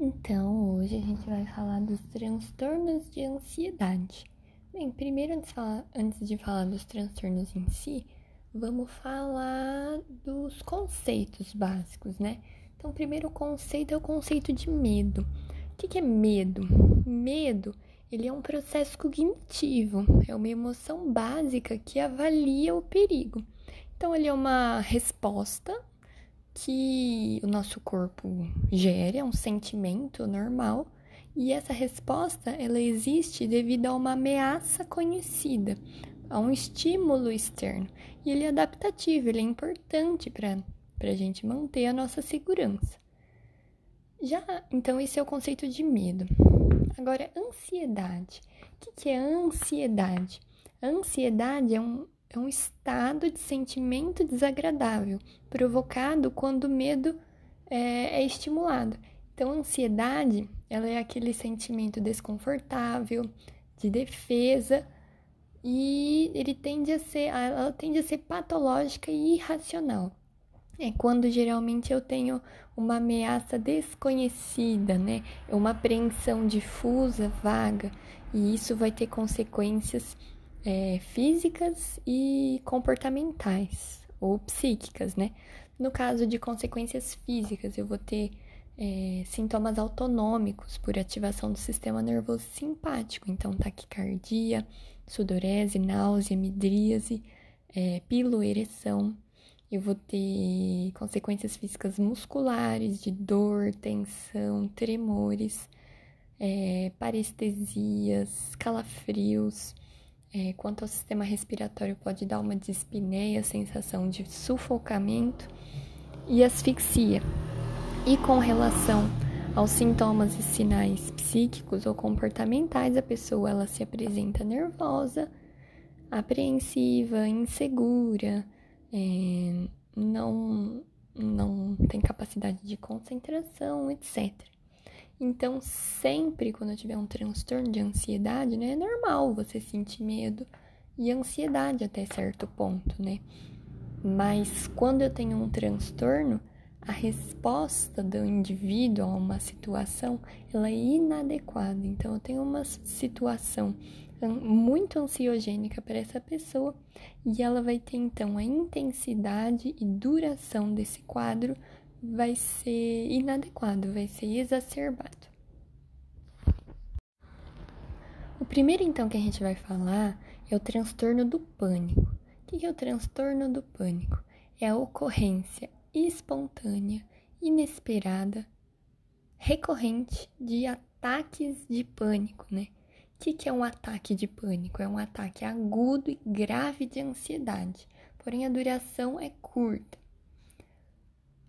Então, hoje a gente vai falar dos transtornos de ansiedade. Bem, primeiro, antes de falar, antes de falar dos transtornos em si, vamos falar dos conceitos básicos, né? Então, o primeiro conceito é o conceito de medo. O que é medo? Medo, ele é um processo cognitivo, é uma emoção básica que avalia o perigo. Então, ele é uma resposta que o nosso corpo gera, é um sentimento normal, e essa resposta ela existe devido a uma ameaça conhecida, a um estímulo externo. E ele é adaptativo, ele é importante para a gente manter a nossa segurança. Já, então, esse é o conceito de medo. Agora, ansiedade. O que, é ansiedade? Ansiedade é um, é um estado de sentimento desagradável provocado quando o medo é, é estimulado. Então, a ansiedade, ela é aquele sentimento desconfortável, de defesa, e ele tende a ser, ela tende a ser patológica e irracional. É quando geralmente eu tenho uma ameaça desconhecida, né? É uma apreensão difusa, vaga, e isso vai ter consequências é, físicas e comportamentais ou psíquicas, né? No caso de consequências físicas, eu vou ter é, sintomas autonômicos por ativação do sistema nervoso simpático, então taquicardia, sudorese, náusea, midríase, é, piloereção. Eu vou ter consequências físicas musculares, de dor, tensão, tremores, é, parestesias, calafrios, é, quanto ao sistema respiratório, pode dar uma dispneia, sensação de sufocamento e asfixia. E com relação aos sintomas e sinais psíquicos ou comportamentais, a pessoa ela se apresenta nervosa, apreensiva, insegura, é, não, não tem capacidade de concentração, etc. Então, sempre quando eu tiver um transtorno de ansiedade, né, é normal você sentir medo e ansiedade até certo ponto, né? Mas quando eu tenho um transtorno, a resposta do indivíduo a uma situação, ela é inadequada. Então, eu tenho uma situação muito ansiogênica para essa pessoa e ela vai ter então a intensidade e duração desse quadro vai ser inadequado, vai ser exacerbado. O primeiro, então, que a gente vai falar é o transtorno do pânico. O que é o transtorno do pânico? É a ocorrência espontânea, inesperada, recorrente de ataques de pânico, né? O que é um ataque de pânico? É um ataque agudo e grave de ansiedade, porém a duração é curta.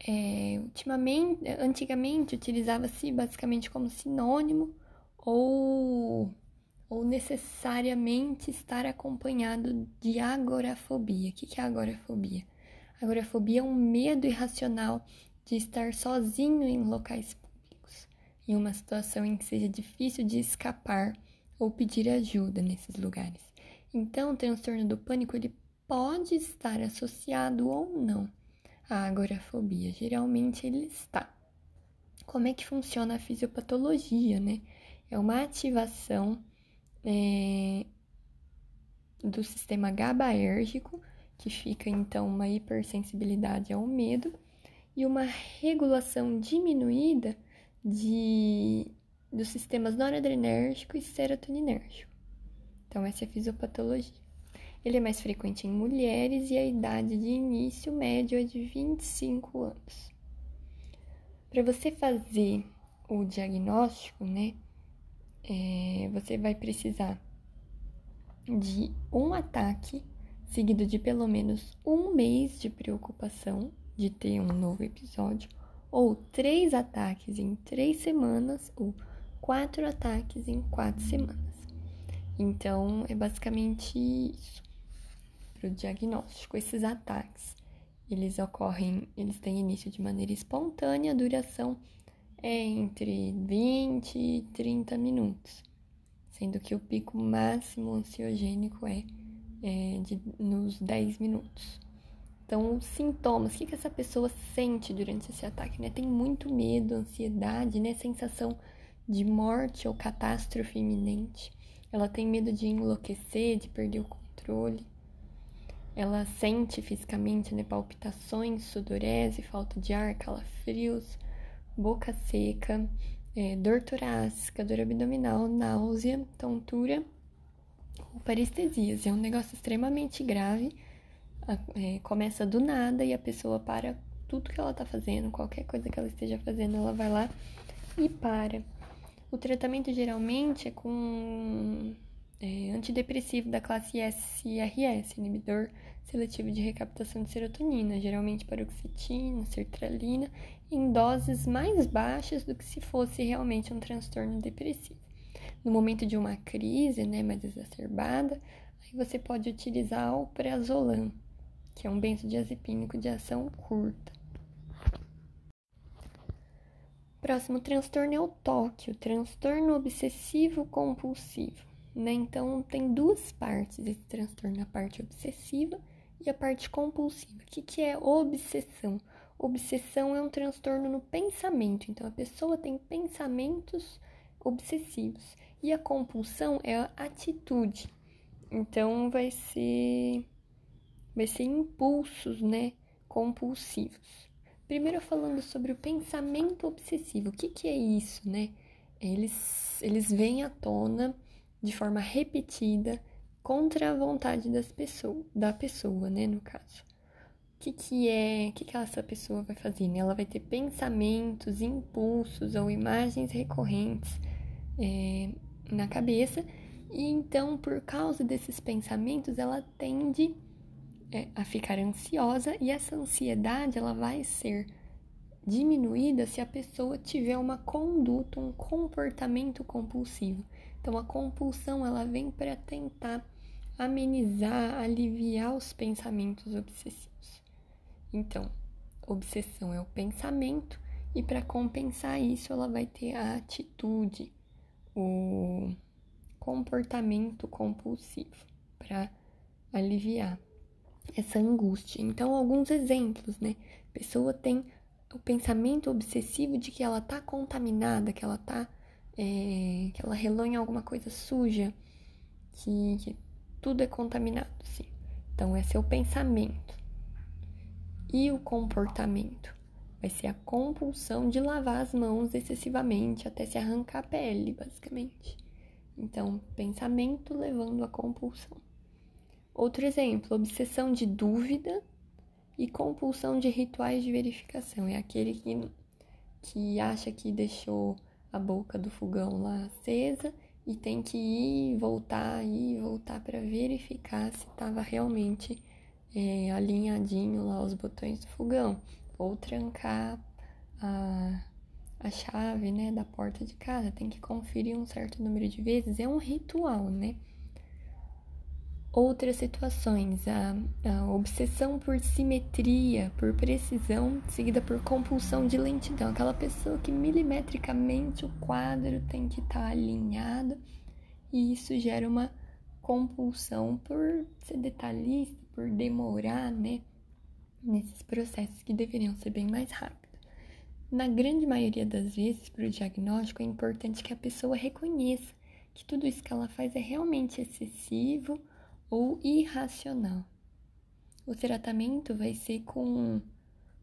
É, ultimamente, antigamente utilizava-se basicamente como sinônimo ou, ou necessariamente estar acompanhado de agorafobia. O que é agorafobia? Agorafobia é um medo irracional de estar sozinho em locais públicos, em uma situação em que seja difícil de escapar ou pedir ajuda nesses lugares. Então, o transtorno do pânico ele pode estar associado ou não a agorafobia. Geralmente ele está. Como é que funciona a fisiopatologia, né? É uma ativação é, do sistema GABAérgico, que fica então uma hipersensibilidade ao medo, e uma regulação diminuída de, dos sistemas noradrenérgico e serotoninérgico. Então, essa é a fisiopatologia. Ele é mais frequente em mulheres e a idade de início médio é de 25 anos. Para você fazer o diagnóstico, né, é, você vai precisar de um ataque seguido de pelo menos um mês de preocupação de ter um novo episódio, ou três ataques em três semanas, ou quatro ataques em quatro semanas. Então, é basicamente isso para o diagnóstico. Esses ataques, eles ocorrem, eles têm início de maneira espontânea, a duração é entre 20 e 30 minutos, sendo que o pico máximo ansiogênico é, é de, nos 10 minutos. Então, os sintomas, o que, que essa pessoa sente durante esse ataque, né? Tem muito medo, ansiedade, né? Sensação de morte ou catástrofe iminente. Ela tem medo de enlouquecer, de perder o controle. Ela sente fisicamente né, palpitações, sudorese, falta de ar, calafrios, boca seca, é, dor torácica, dor abdominal, náusea, tontura ou parestesias. É um negócio extremamente grave. É, começa do nada e a pessoa para tudo que ela está fazendo, qualquer coisa que ela esteja fazendo, ela vai lá e para. O tratamento geralmente é com é, antidepressivo da classe SRS, inibidor seletivo de recaptação de serotonina, geralmente paroxetina, sertralina, em doses mais baixas do que se fosse realmente um transtorno depressivo. No momento de uma crise né, mais exacerbada, aí você pode utilizar o prazolam, que é um benzodiazepínico de ação curta. Próximo transtorno é o TOC, o transtorno obsessivo compulsivo. Né? Então, tem duas partes desse transtorno, a parte obsessiva e a parte compulsiva. O que, que é obsessão? Obsessão é um transtorno no pensamento, então a pessoa tem pensamentos obsessivos. E a compulsão é a atitude. Então vai ser vai ser impulsos, né, compulsivos. Primeiro falando sobre o pensamento obsessivo. O que, que é isso, né? Eles, eles vêm à tona de forma repetida contra a vontade das da pessoa, né, no caso. O que, que é, o que, que essa pessoa vai fazer? Né? Ela vai ter pensamentos, impulsos ou imagens recorrentes é, na cabeça, e então, por causa desses pensamentos, ela tende é, a ficar ansiosa e essa ansiedade ela vai ser diminuída se a pessoa tiver uma conduta, um comportamento compulsivo. Então a compulsão ela vem para tentar amenizar, aliviar os pensamentos obsessivos. Então, obsessão é o pensamento e para compensar isso ela vai ter a atitude, o comportamento compulsivo para aliviar essa angústia. Então, alguns exemplos, né? A pessoa tem o pensamento obsessivo de que ela tá contaminada, que ela tá. É, que ela em alguma coisa suja, que, que tudo é contaminado, sim. Então, é o pensamento. E o comportamento? Vai ser a compulsão de lavar as mãos excessivamente até se arrancar a pele, basicamente. Então, pensamento levando à compulsão. Outro exemplo, obsessão de dúvida e compulsão de rituais de verificação. É aquele que, que acha que deixou a boca do fogão lá acesa e tem que ir, voltar, ir, voltar para verificar se estava realmente é, alinhadinho lá os botões do fogão ou trancar a, a chave, né, da porta de casa. Tem que conferir um certo número de vezes. É um ritual, né? Outras situações, a, a, obsessão por simetria, por precisão, seguida por compulsão de lentidão. Aquela pessoa que milimetricamente o quadro tem que estar tá alinhado e isso gera uma compulsão por ser detalhista, por demorar, né? Nesses processos que deveriam ser bem mais rápidos. Na grande maioria das vezes, para o diagnóstico, é importante que a pessoa reconheça que tudo isso que ela faz é realmente excessivo ou irracional. O tratamento vai ser com,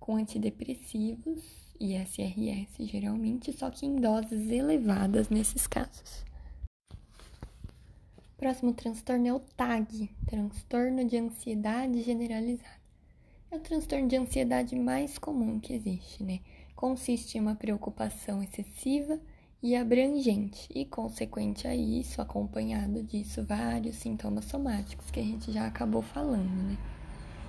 com antidepressivos e SRS, geralmente, só que em doses elevadas nesses casos. Próximo transtorno é o TAG, transtorno de ansiedade generalizada. É o transtorno de ansiedade mais comum que existe, né? Consiste em uma preocupação excessiva e abrangente, e consequente a isso, acompanhado disso, vários sintomas somáticos que a gente já acabou falando, né?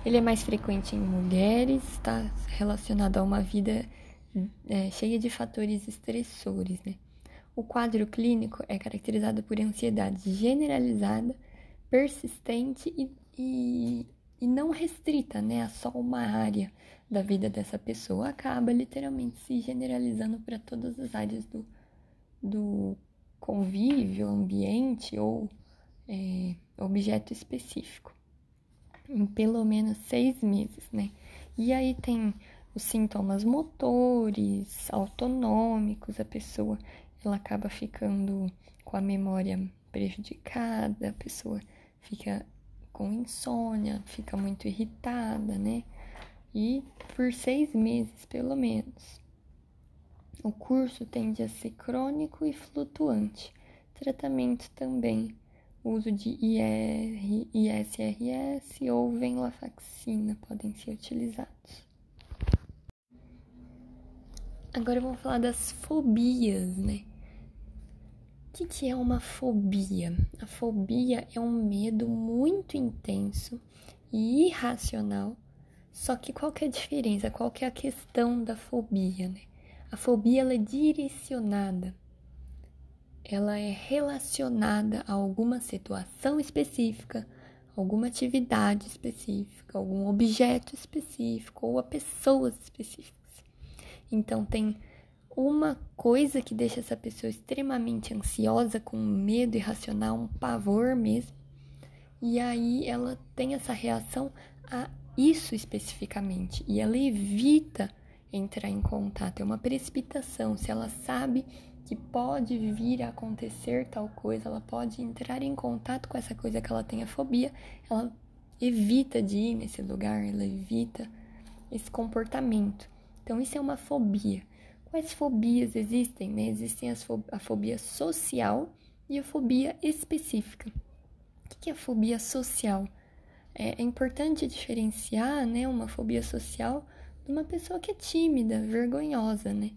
Ele é mais frequente em mulheres, está relacionado a uma vida é, cheia de fatores estressores, né? O quadro clínico é caracterizado por ansiedade generalizada, persistente e, e, e não restrita né, a só uma área da vida dessa pessoa. Acaba literalmente se generalizando para todas as áreas do, do convívio, ambiente ou é, objeto específico. em pelo menos seis meses, né? E aí tem os sintomas motores, autonômicos, a pessoa ela acaba ficando com a memória prejudicada, a pessoa fica com insônia, fica muito irritada, né? E por seis meses, pelo menos. O curso tende a ser crônico e flutuante. Tratamento também, uso de IR, ISRS ou venlafaxina podem ser utilizados. Agora vamos falar das fobias, né? O que, é uma fobia? A fobia é um medo muito intenso e irracional. Só que qual que é a diferença? Qual que é a questão da fobia, né? A fobia ela é direcionada. Ela é relacionada a alguma situação específica, alguma atividade específica, algum objeto específico ou a pessoas específicas. Então tem uma coisa que deixa essa pessoa extremamente ansiosa, com medo irracional, um pavor mesmo. E aí ela tem essa reação a isso especificamente e ela evita entrar em contato. É uma precipitação. Se ela sabe que pode vir a acontecer tal coisa, ela pode entrar em contato com essa coisa que ela tem a fobia, ela evita de ir nesse lugar, ela evita esse comportamento. Então, isso é uma fobia. Quais fobias existem? Né? Existem a fobia social e a fobia específica. O que é a fobia social? É, é importante diferenciar né, uma fobia social uma pessoa que é tímida, vergonhosa, né?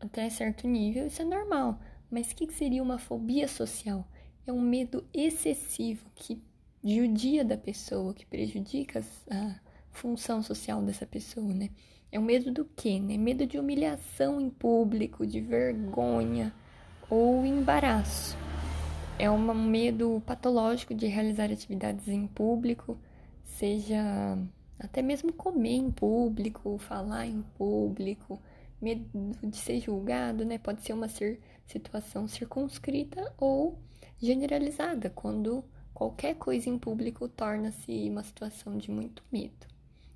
Até certo nível isso é normal. Mas o que seria uma fobia social? É um medo excessivo que judia da pessoa, que prejudica a função social dessa pessoa, né? É o medo do quê, né? Medo de humilhação em público, de vergonha ou embaraço. É um medo patológico de realizar atividades em público, seja até mesmo comer em público, falar em público, medo de ser julgado, né? Pode ser uma situação circunscrita ou generalizada, quando qualquer coisa em público torna-se uma situação de muito medo.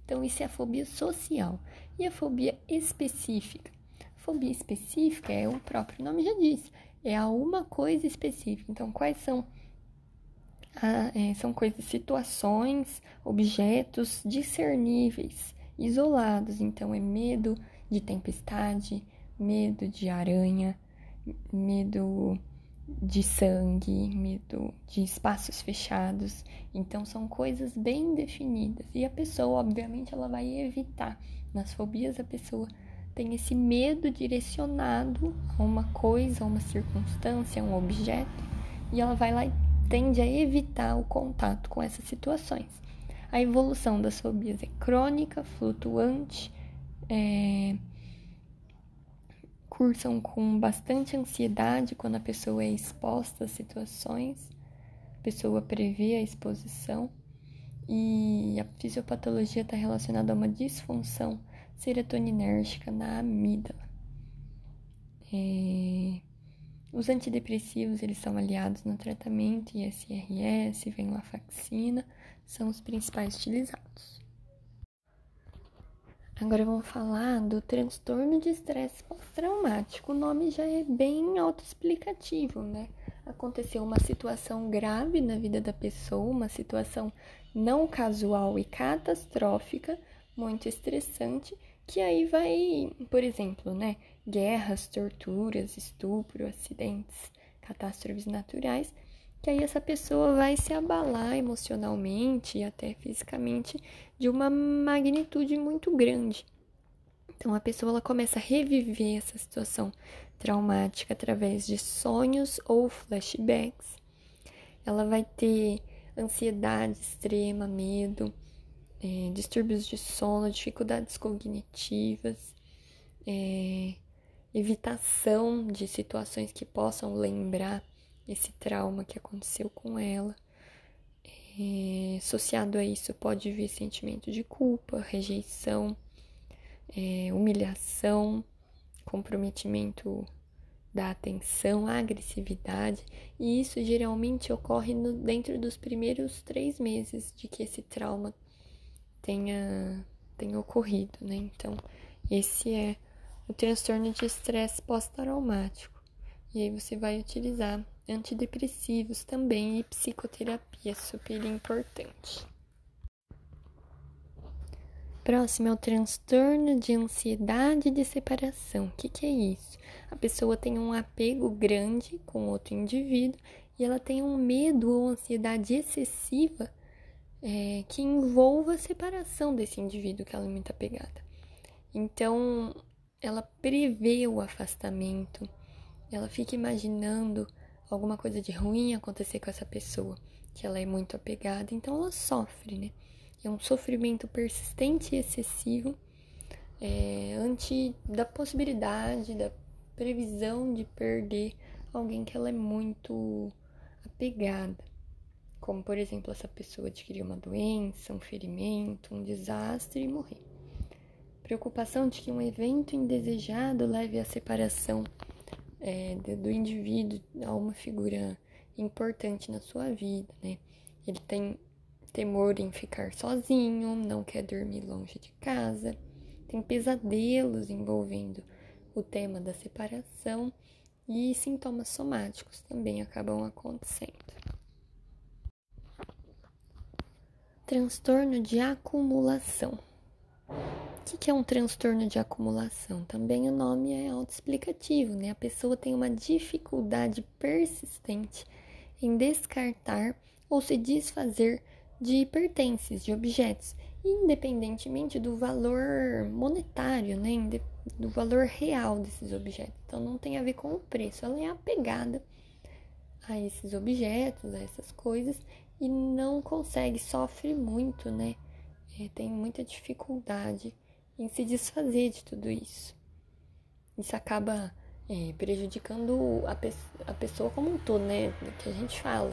Então, isso é a fobia social. E a fobia específica? Fobia específica é o próprio nome já diz, é a uma coisa específica. Então, quais são? É, são coisas, situações, objetos discerníveis, isolados. Então, é medo de tempestade, medo de aranha, medo de sangue, medo de espaços fechados. Então são coisas bem definidas. E a pessoa, obviamente, ela vai evitar. Nas fobias a pessoa tem esse medo direcionado a uma coisa, a uma circunstância, a um objeto, e ela vai lá e tende a evitar o contato com essas situações. A evolução das fobias é crônica, flutuante, é, cursam com bastante ansiedade quando a pessoa é exposta a situações, a pessoa prevê a exposição e a fisiopatologia está relacionada a uma disfunção serotoninérgica na amígdala. É... Os antidepressivos eles são aliados no tratamento ISRS, venlafaxina, são os principais utilizados. Agora vamos falar do transtorno de estresse pós-traumático. O nome já é bem autoexplicativo, né? Aconteceu uma situação grave na vida da pessoa, uma situação não casual e catastrófica, muito estressante, que aí vai, por exemplo, né? Guerras, torturas, estupro, acidentes, catástrofes naturais que aí essa pessoa vai se abalar emocionalmente e até fisicamente de uma magnitude muito grande. Então a pessoa ela começa a reviver essa situação traumática através de sonhos ou flashbacks. Ela vai ter ansiedade extrema, medo, é, distúrbios de sono, dificuldades cognitivas, é, evitação de situações que possam lembrar esse trauma que aconteceu com ela. É, associado a isso pode vir sentimento de culpa, rejeição, é, humilhação, comprometimento da atenção, agressividade, e isso geralmente ocorre no, dentro dos primeiros três meses de que esse trauma tenha, tenha ocorrido, né? Então, esse é o transtorno de estresse pós-traumático. E aí você vai utilizar antidepressivos também e psicoterapia, super importante. Próximo é o transtorno de ansiedade de separação. O que, que é isso? A pessoa tem um apego grande com outro indivíduo e ela tem um medo ou ansiedade excessiva é, que envolva a separação desse indivíduo que ela é muito apegada. Então, ela prevê o afastamento, ela fica imaginando alguma coisa de ruim acontecer com essa pessoa que ela é muito apegada, então ela sofre, né? É um sofrimento persistente e excessivo é, ante da possibilidade, da previsão de perder alguém que ela é muito apegada. Como, por exemplo, essa pessoa adquirir uma doença, um ferimento, um desastre e morrer. Preocupação de que um evento indesejado leve à separação é, do indivíduo a uma figura importante na sua vida, né? Ele tem temor em ficar sozinho, não quer dormir longe de casa, tem pesadelos envolvendo o tema da separação e sintomas somáticos também acabam acontecendo. Transtorno de acumulação. O que é um transtorno de acumulação? Também o nome é autoexplicativo, né? A pessoa tem uma dificuldade persistente em descartar ou se desfazer de pertences, de objetos, independentemente do valor monetário, né, do valor real desses objetos. Então não tem a ver com o preço, ela é apegada a esses objetos, a essas coisas e não consegue, sofre muito, né? É, tem muita dificuldade em se desfazer de tudo isso. Isso acaba é, prejudicando a, pe a pessoa como um todo, né? Que a gente fala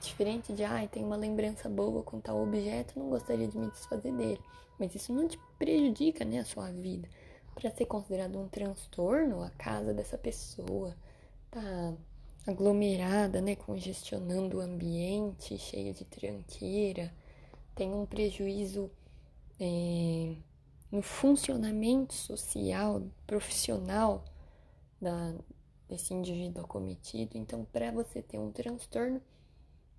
Diferente de, ai, ah, tem uma lembrança boa com tal objeto, não gostaria de me desfazer dele. Mas isso não te prejudica, né, a sua vida. Para ser considerado um transtorno, a casa dessa pessoa tá aglomerada, né, congestionando o ambiente, cheia de tranqueira, tem um prejuízo é, no funcionamento social, profissional da, desse indivíduo acometido. Então, para você ter um transtorno,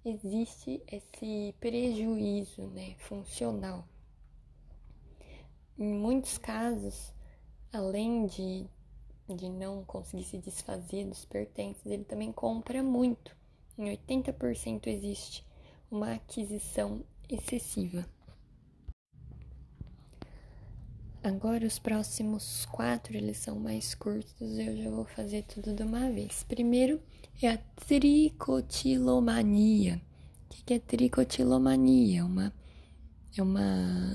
existe esse prejuízo né, funcional. Em muitos casos, além de, de não conseguir se desfazer dos pertences, ele também compra muito. Em 80% existe uma aquisição excessiva. Agora os próximos quatro eles são mais curtos, eu já vou fazer tudo de uma vez. Primeiro é a tricotilomania. O que é tricotilomania? É uma, é uma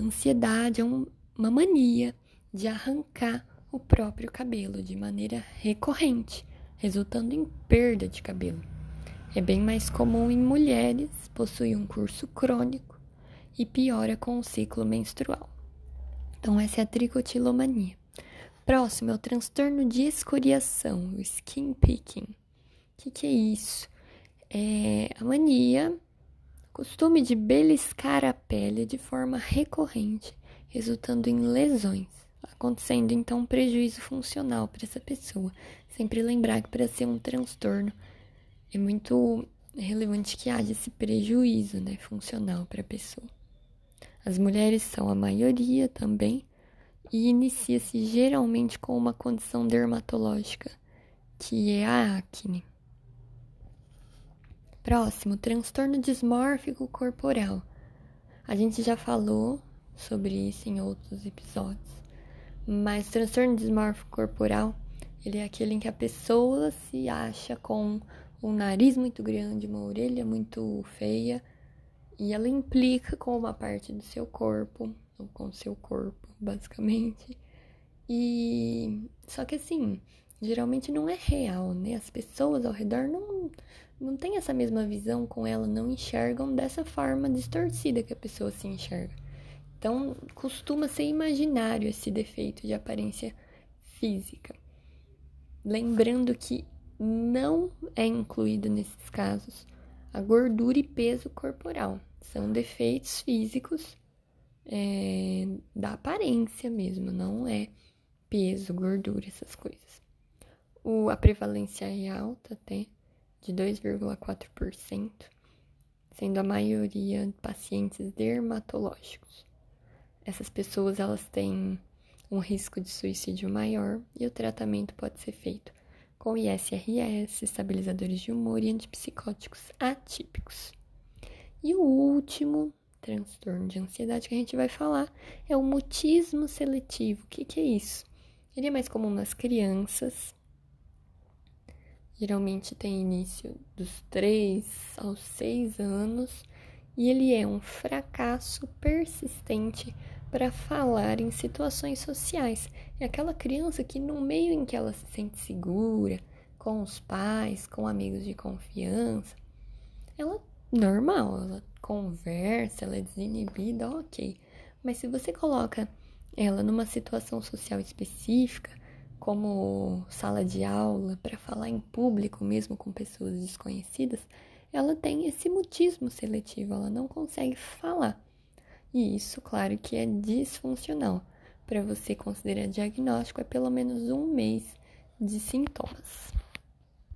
ansiedade, é um, uma mania de arrancar o próprio cabelo de maneira recorrente, resultando em perda de cabelo. É bem mais comum em mulheres, possui um curso crônico e piora com o ciclo menstrual. Então, essa é a tricotilomania. Próximo é o transtorno de escoriação, o skin picking. O que, que é isso? É a mania, costume de beliscar a pele de forma recorrente, resultando em lesões, acontecendo então um prejuízo funcional para essa pessoa. Sempre lembrar que para ser um transtorno é muito relevante que haja esse prejuízo né, funcional para a pessoa. As mulheres são a maioria também e inicia-se geralmente com uma condição dermatológica, que é a acne. Próximo, transtorno dismórfico corporal. A gente já falou sobre isso em outros episódios, mas transtorno dismórfico corporal, ele é aquele em que a pessoa se acha com um nariz muito grande, uma orelha muito feia, e ela implica com uma parte do seu corpo, ou com o seu corpo, basicamente. E só que assim, geralmente não é real, né? As pessoas ao redor não não têm essa mesma visão com ela, não enxergam dessa forma distorcida que a pessoa se enxerga. Então, costuma ser imaginário esse defeito de aparência física. Lembrando que não é incluído nesses casos a gordura e peso corporal. São defeitos físicos é, da aparência mesmo, não é peso, gordura, essas coisas. O, a prevalência é alta até, de 2,4%, sendo a maioria pacientes dermatológicos. Essas pessoas elas têm um risco de suicídio maior e o tratamento pode ser feito com ISRS, estabilizadores de humor e antipsicóticos atípicos. E o último transtorno de ansiedade que a gente vai falar é o mutismo seletivo. O que, que é isso? Ele é mais comum nas crianças. Geralmente tem início dos 3 aos 6 anos e ele é um fracasso persistente para falar em situações sociais. É aquela criança que, no meio em que ela se sente segura, com os pais, com amigos de confiança, ela normal, ela conversa, ela é desinibida, ok. Mas se você coloca ela numa situação social específica, como sala de aula, para falar em público, mesmo com pessoas desconhecidas, ela tem esse mutismo seletivo, ela não consegue falar. E isso, claro, que é disfuncional. Para você considerar diagnóstico, é pelo menos um mês de sintomas.